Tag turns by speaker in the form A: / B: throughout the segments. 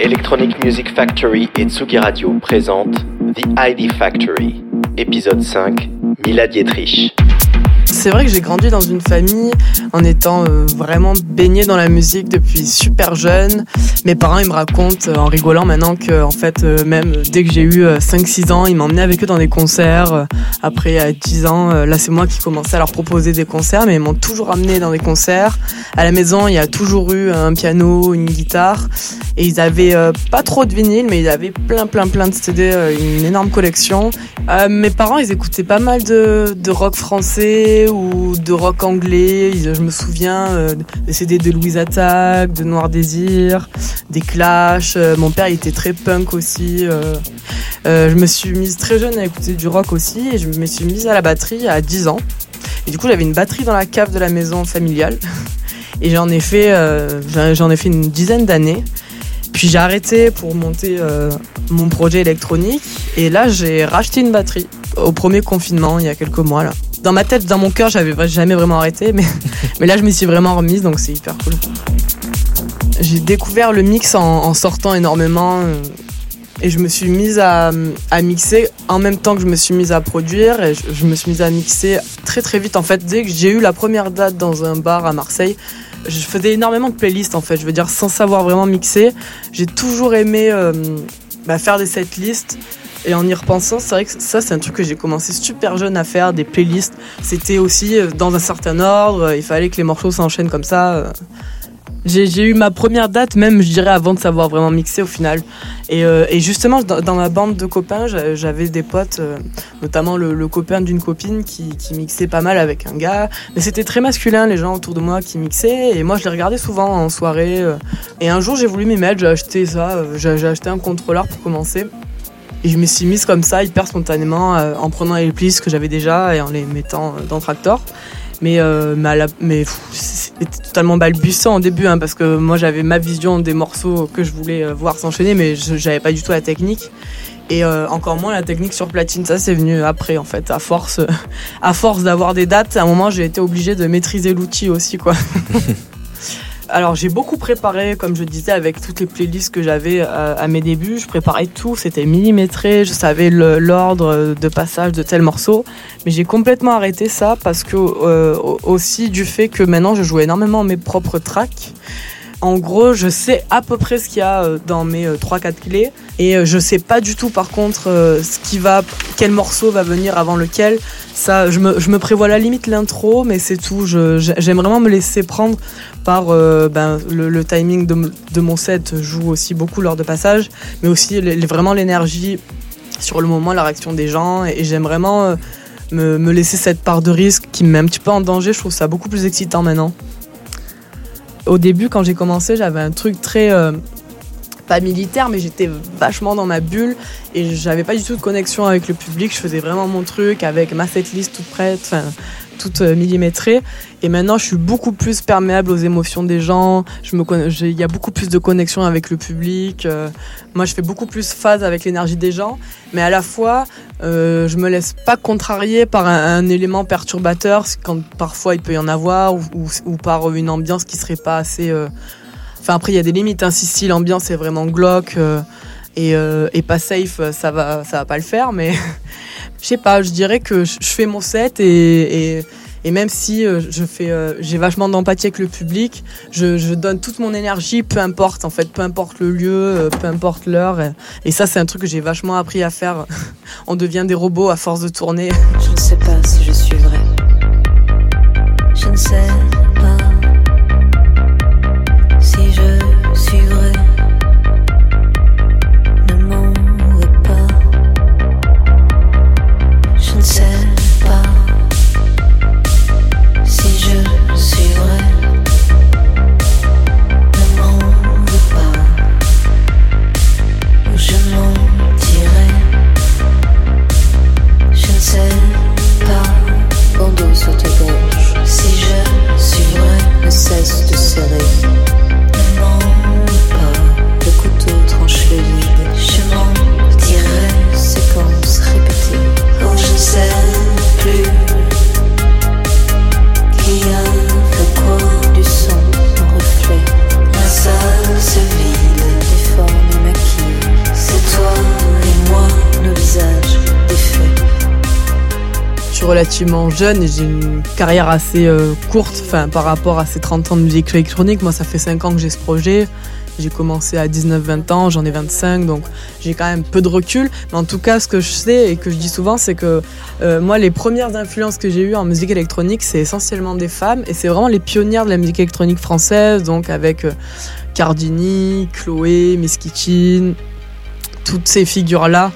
A: Electronic Music Factory et Tsugi Radio présentent The ID Factory, épisode 5, Mila Dietrich.
B: C'est vrai que j'ai grandi dans une famille en étant euh, vraiment baignée dans la musique depuis super jeune. Mes parents ils me racontent euh, en rigolant maintenant que fait euh, même dès que j'ai eu 5-6 ans, ils m'emmenaient avec eux dans des concerts. Après à 10 ans, là c'est moi qui commençais à leur proposer des concerts, mais ils m'ont toujours amené dans des concerts. À la maison, il y a toujours eu un piano, une guitare, et ils avaient pas trop de vinyle, mais ils avaient plein plein plein de CD, une énorme collection. mes parents ils écoutaient pas mal de, de rock français de rock anglais. Je me souviens euh, des CD de Louise Attack, de Noir Désir, des Clash. Euh, mon père il était très punk aussi. Euh, je me suis mise très jeune à écouter du rock aussi et je me suis mise à la batterie à 10 ans. Et du coup j'avais une batterie dans la cave de la maison familiale et j'en ai fait j'en ai fait une dizaine d'années. Puis j'ai arrêté pour monter mon projet électronique et là j'ai racheté une batterie au premier confinement il y a quelques mois là dans ma tête, dans mon cœur, j'avais jamais vraiment arrêté, mais, mais là, je me suis vraiment remise, donc c'est hyper cool. J'ai découvert le mix en, sortant énormément euh, et je me suis mise à, mixer en même temps que je me suis mise à produire et je, me suis mise à mixer très très vite. En fait, dès que j'ai eu la première date dans un bar à Marseille, je faisais énormément de playlists en fait. Je veux dire, sans savoir vraiment mixer, j'ai toujours aimé euh, bah, faire des setlists et en y repensant, c'est vrai que ça, c'est un truc que j'ai commencé super jeune à faire, des playlists. C'était aussi euh, dans un certain ordre, il fallait que les morceaux s'enchaînent comme ça. Euh. J'ai eu ma première date, même, je dirais, avant de savoir vraiment mixer au final. Et, euh, justement, dans, ma bande de copains, j'avais des potes, notamment le, copain d'une copine qui, mixait pas mal avec un gars. Mais c'était très masculin, les gens autour de moi qui mixaient. Et moi, je les regardais souvent en soirée. Et un jour, j'ai voulu m'y mettre, j'ai acheté ça. J'ai acheté un contrôleur pour commencer. Et je me suis mise comme ça, hyper spontanément, euh, en prenant les plis que j'avais déjà et en les mettant euh, dans Tractor. Mais, euh, c'était totalement balbutiant au début, hein, parce que moi j'avais ma vision des morceaux que je voulais voir s'enchaîner, mais je n'avais pas du tout la technique. Et encore moins la technique sur platine, ça c'est venu après en fait, à force, à force d'avoir des dates, à un moment j'ai été obligée de maîtriser l'outil aussi quoi. Alors j'ai beaucoup préparé, comme je disais, avec toutes les playlists que j'avais euh, à, mes débuts. Je préparais tout, c'était millimétré, je savais l'ordre de passage de tel morceau. Mais j'ai complètement arrêté ça parce que euh, aussi du fait que maintenant je joue énormément mes propres tracks. En gros, je sais à peu près ce qu'il y a euh, dans mes 3-4 euh, clés et euh, je sais pas du tout par contre ce qui va, quel morceau va venir avant lequel. Ça, je me, prévois la limite l'intro, mais c'est tout. J'aime vraiment me laisser prendre par ben, le, timing de, mon set joue aussi beaucoup lors de passage, mais aussi vraiment l'énergie sur le moment, la réaction des gens et, j'aime vraiment me, me laisser cette part de risque qui me met un petit peu en danger. Je trouve ça beaucoup plus excitant maintenant. Au début, quand j'ai commencé, j'avais un truc très. Euh, pas militaire, mais j'étais vachement dans ma bulle et j'avais pas du tout de connexion avec le public. Je faisais vraiment mon truc avec ma setlist toute prête. Enfin, toute euh, millimétrée. Et maintenant, je suis beaucoup plus perméable aux émotions des gens. Je me il y a beaucoup plus de connexion avec le public. Euh, moi, je fais beaucoup plus phase avec l'énergie des gens, mais à la fois, euh, je me laisse pas contrarier par un, élément perturbateur, quand parfois il peut y en avoir, ou, par une ambiance qui serait pas assez. Euh, enfin, après, il y a des limites. Hein. Si, l'ambiance est vraiment glauque et, pas safe, ça va, ça va pas le faire, mais. je sais pas, je dirais que je fais mon set et, et, même si euh, je fais, euh, j'ai vachement d'empathie avec le public, je, donne toute mon énergie, peu importe en fait, peu importe le lieu, euh, peu importe l'heure. Et, ça, c'est un truc que j'ai vachement appris à faire. On devient des robots à force de tourner.
C: Je ne sais pas si je suis vrai. Je ne sais
B: relativement jeune et j'ai une carrière assez euh, courte par rapport à ces 30 ans de musique électronique. Moi, ça fait 5 ans que j'ai ce projet. J'ai commencé à 19-20 ans, j'en ai 25, donc j'ai quand même peu de recul. Mais en tout cas, ce que je sais et que je dis souvent, c'est que euh, moi, les premières influences que j'ai eues en musique électronique, c'est essentiellement des femmes. Et c'est vraiment les pionnières de la musique électronique française, donc avec euh, Cardini, Chloé, Miss Kitchen, toutes ces figures-là.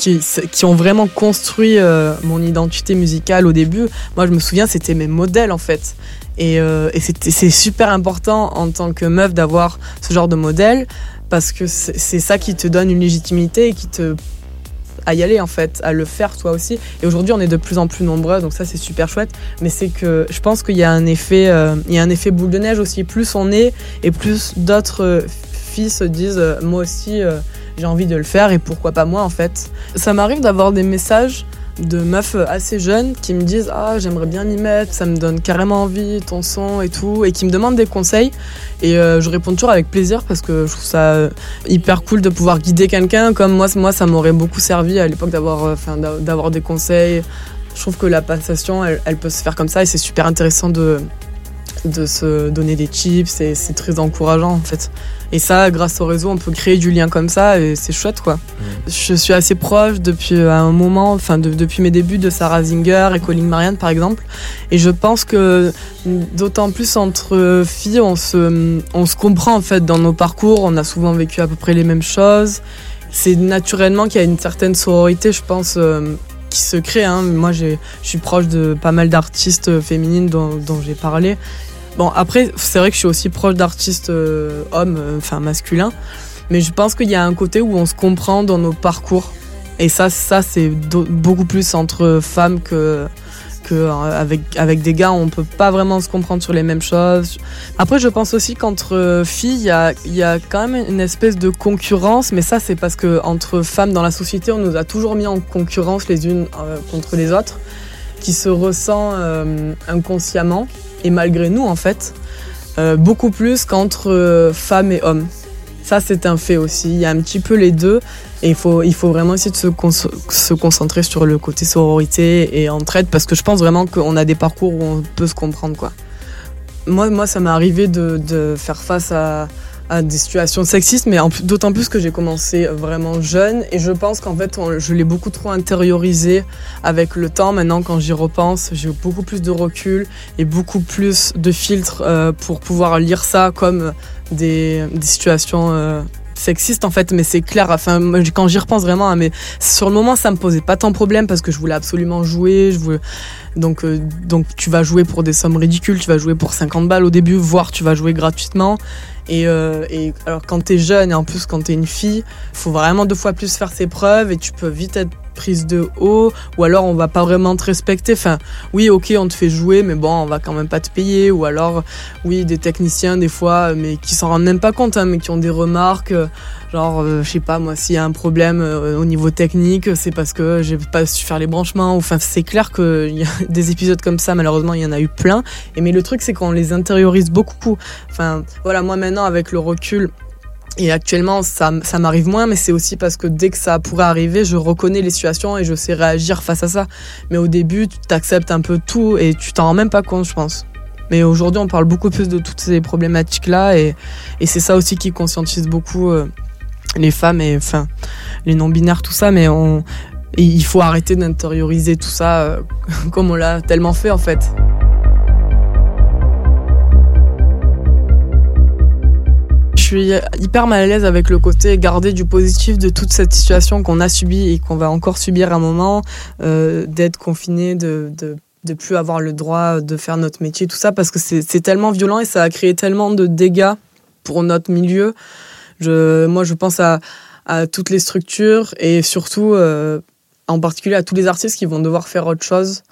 B: Qui, ont vraiment construit euh, mon identité musicale au début. Moi, je me souviens, c'était mes modèles en fait. Et, euh, c'est super important en tant que meuf d'avoir ce genre de modèle parce que c'est ça qui te donne une légitimité et qui te à y aller en fait, à le faire toi aussi. Et aujourd'hui, on est de plus en plus nombreux, donc ça c'est super chouette. Mais c'est que je pense qu'il y a un effet, euh, y a un effet boule de neige aussi. Plus on est et plus d'autres filles se disent, euh, moi aussi j'ai envie de le faire et pourquoi pas moi en fait. Ça m'arrive d'avoir des messages de meufs assez jeunes qui me disent Ah, j'aimerais bien m'y mettre, ça me donne carrément envie, ton son et tout, et qui me demandent des conseils. Et euh, je réponds toujours avec plaisir parce que je trouve ça hyper cool de pouvoir guider quelqu'un. Comme moi, moi ça m'aurait beaucoup servi à l'époque d'avoir euh, des conseils. Je trouve que la passation, elle peut se faire comme ça et c'est super intéressant de, de se donner des tips et c'est très encourageant en fait. Et ça, grâce au réseau, on peut créer du lien comme ça et c'est chouette quoi. Mm. Je suis assez proche depuis un moment, enfin depuis mes débuts de Sarah Zinger et Colin Marianne par exemple. Et je pense que d'autant plus entre filles, on se, on se comprend en fait dans nos parcours. On a souvent vécu à peu près les mêmes choses. C'est naturellement qu'il y a une certaine sororité, je pense. Euh, qui se crée. Hein. Moi, je suis proche de pas mal d'artistes féminines dont, dont j'ai parlé. Bon, après, c'est vrai que je suis aussi proche d'artistes euh, hommes, euh, enfin masculins, mais je pense qu'il y a un côté où on se comprend dans nos parcours. Et ça, ça c'est beaucoup plus entre femmes que, euh, avec, avec des gars, on peut pas vraiment se comprendre sur les mêmes choses. Après, je pense aussi qu'entre filles, il y a, y a quand même une espèce de concurrence, mais ça, c'est parce que entre femmes dans la société, on nous a toujours mis en concurrence les unes contre les autres, qui se ressent inconsciemment et malgré nous en fait, euh, beaucoup plus qu'entre euh, femmes et hommes. Ça c'est un fait aussi, il y a un petit peu les deux et il faut, il faut vraiment essayer de se, se concentrer sur le côté sororité et entraide parce que je pense vraiment qu'on a des parcours où on peut se comprendre quoi. Moi, moi ça m'est arrivé de, de faire face à, à des situations sexistes, mais d'autant plus que j'ai commencé vraiment jeune et je pense qu'en fait je l'ai beaucoup trop intériorisé avec le temps. Maintenant, quand j'y repense, j'ai beaucoup plus de recul et beaucoup plus de filtres euh, pour pouvoir lire ça comme des, des situations euh, sexistes en fait, mais c'est clair. Enfin, quand j'y repense vraiment, hein, sur le moment, ça me posait pas tant de problème parce que je voulais absolument jouer. Euh, donc, tu vas jouer pour des sommes ridicules. Tu vas jouer pour 50 balles au début, voire tu vas jouer gratuitement. Euh, et, alors quand t'es jeune et en plus quand t'es une fille, faut vraiment deux fois plus faire ses preuves et tu peux vite être prise de haut ou alors on va pas vraiment te respecter. Enfin, oui, ok, on te fait jouer, mais bon, on va quand même pas te payer. Ou alors, oui, des techniciens des fois, mais qui s'en rendent même pas compte, hein, mais qui ont des remarques. Genre, euh, je sais pas, moi, s'il y a un problème euh, au niveau technique, c'est parce que j'ai pas su faire les branchements. Enfin, c'est clair a des épisodes comme ça, malheureusement, il y en a eu plein. Et mais le truc, c'est qu'on les intériorise beaucoup. Enfin, voilà, moi maintenant, avec le recul, et actuellement, ça, ça m'arrive moins, mais c'est aussi parce que dès que ça pourrait arriver, je reconnais les situations et je sais réagir face à ça. Mais au début, tu t'acceptes un peu tout et tu t'en rends même pas compte, je pense. Mais aujourd'hui, on parle beaucoup plus de toutes ces problématiques-là et, et c'est ça aussi qui conscientise beaucoup euh, les femmes et enfin les non-binaires, tout ça. Mais on, il faut arrêter d'intérioriser tout ça euh, comme on l'a tellement fait en fait. Suis hyper mal à l'aise avec le côté garder du positif de toute cette situation qu'on a subie et qu'on va encore subir un moment, euh, d'être confiné, de, de de plus avoir le droit de faire notre métier, tout ça, parce que c'est tellement violent et ça a créé tellement de dégâts pour notre milieu. Je, moi, je pense à, toutes les structures et surtout, euh, en particulier, à tous les artistes qui vont devoir faire autre chose,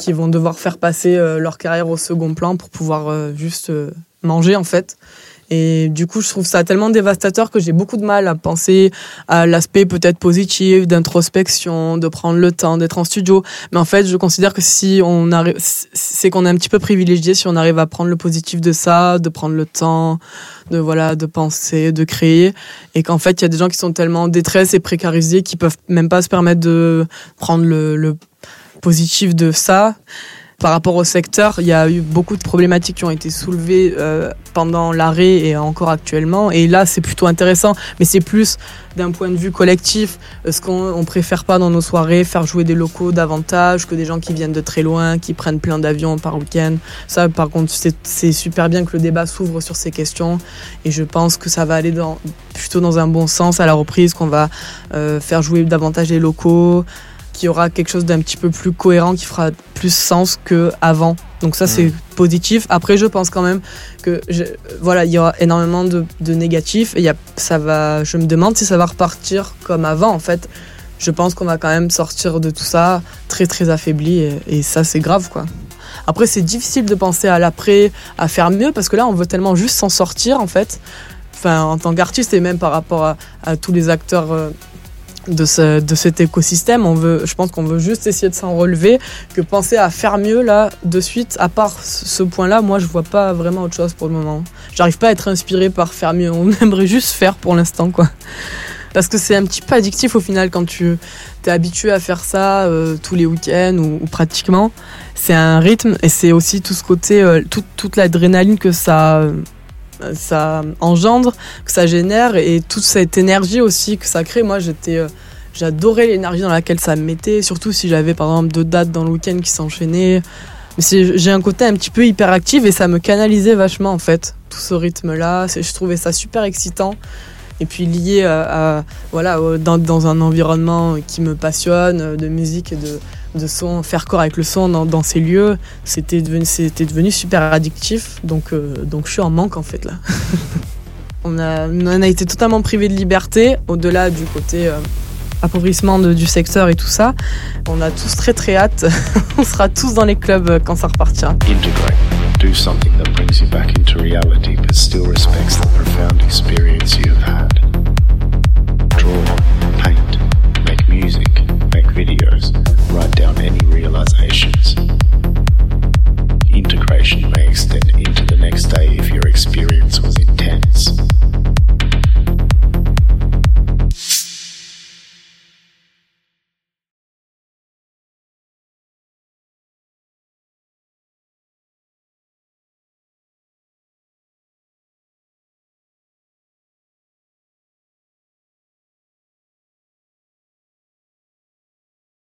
B: qui vont devoir faire passer euh, leur carrière au second plan pour pouvoir juste manger, en fait. Et du coup, je trouve ça tellement dévastateur que j'ai beaucoup de mal à penser à l'aspect peut-être positif d'introspection, de prendre le temps d'être en studio. Mais en fait, je considère que si on arrive, c'est qu'on est un petit peu privilégié si on arrive à prendre le positif de ça, de prendre le temps, de voilà, de penser, de créer, et qu'en fait, il y a des gens qui sont tellement en détresse et précarisés qui peuvent même pas se permettre de prendre le, le positif de ça par rapport au secteur, il y a eu beaucoup de problématiques qui ont été soulevées euh, pendant l'arrêt et encore actuellement. Et là, c'est plutôt intéressant, mais c'est plus d'un point de vue collectif. Ce qu'on on préfère pas dans nos soirées, faire jouer des locaux davantage que des gens qui viennent de très loin, qui prennent plein d'avions par week-end. Ça, par contre, c'est super bien que le débat s'ouvre sur ces questions. Et je pense que ça va aller plutôt dans un bon sens à la reprise, qu'on va euh, faire jouer davantage les locaux qu'il y aura quelque chose d'un petit peu plus cohérent qui fera plus sens que avant. Donc ça c'est mm. positif. Après je pense quand même que je, voilà il y aura énormément de, de négatifs et y a, ça va. Je me demande si ça va repartir comme avant en fait. Je pense qu'on va quand même sortir de tout ça très très affaibli et, et ça c'est grave quoi. Après c'est difficile de penser à l'après, à faire mieux parce que là on veut tellement juste s'en sortir en fait. Enfin en tant qu'artiste et même par rapport à, à tous les acteurs. Euh, de, ce, de cet écosystème. On veut, je pense qu'on veut juste essayer de s'en relever, que penser à faire mieux là, de suite, à part ce point-là, moi je vois pas vraiment autre chose pour le moment. J'arrive pas à être inspiré par faire mieux. On aimerait juste faire pour l'instant, quoi. Parce que c'est un petit peu addictif au final quand tu es habitué à faire ça euh, tous les week-ends ou, pratiquement. C'est un rythme et c'est aussi tout ce côté, euh, toute l'adrénaline que ça ça engendre, que ça génère et toute cette énergie aussi que ça crée. Moi, j'étais, euh, j'adorais l'énergie dans laquelle ça me mettait, surtout si j'avais par exemple deux dates dans le week-end qui s'enchaînaient. Mais j'ai un côté un petit peu hyperactif et ça me canalisait vachement en fait, tout ce rythme-là. Je trouvais ça super excitant et puis lié à, voilà dans, dans, un environnement qui me passionne de musique et de, de son, faire corps avec le son dans, ces lieux, c'était devenu, devenu super addictif. Donc, euh, donc je suis en manque en fait là. on, a, on a été totalement privé de liberté, au-delà du côté euh, appauvrissement du secteur et tout ça. On a tous très très hâte. on sera tous dans les clubs euh, quand ça repartira.
D: Integrate. Do something that brings you back into reality but still respects the profound experience you've had. Write down any realizations. Integration may extend into the next day if your experience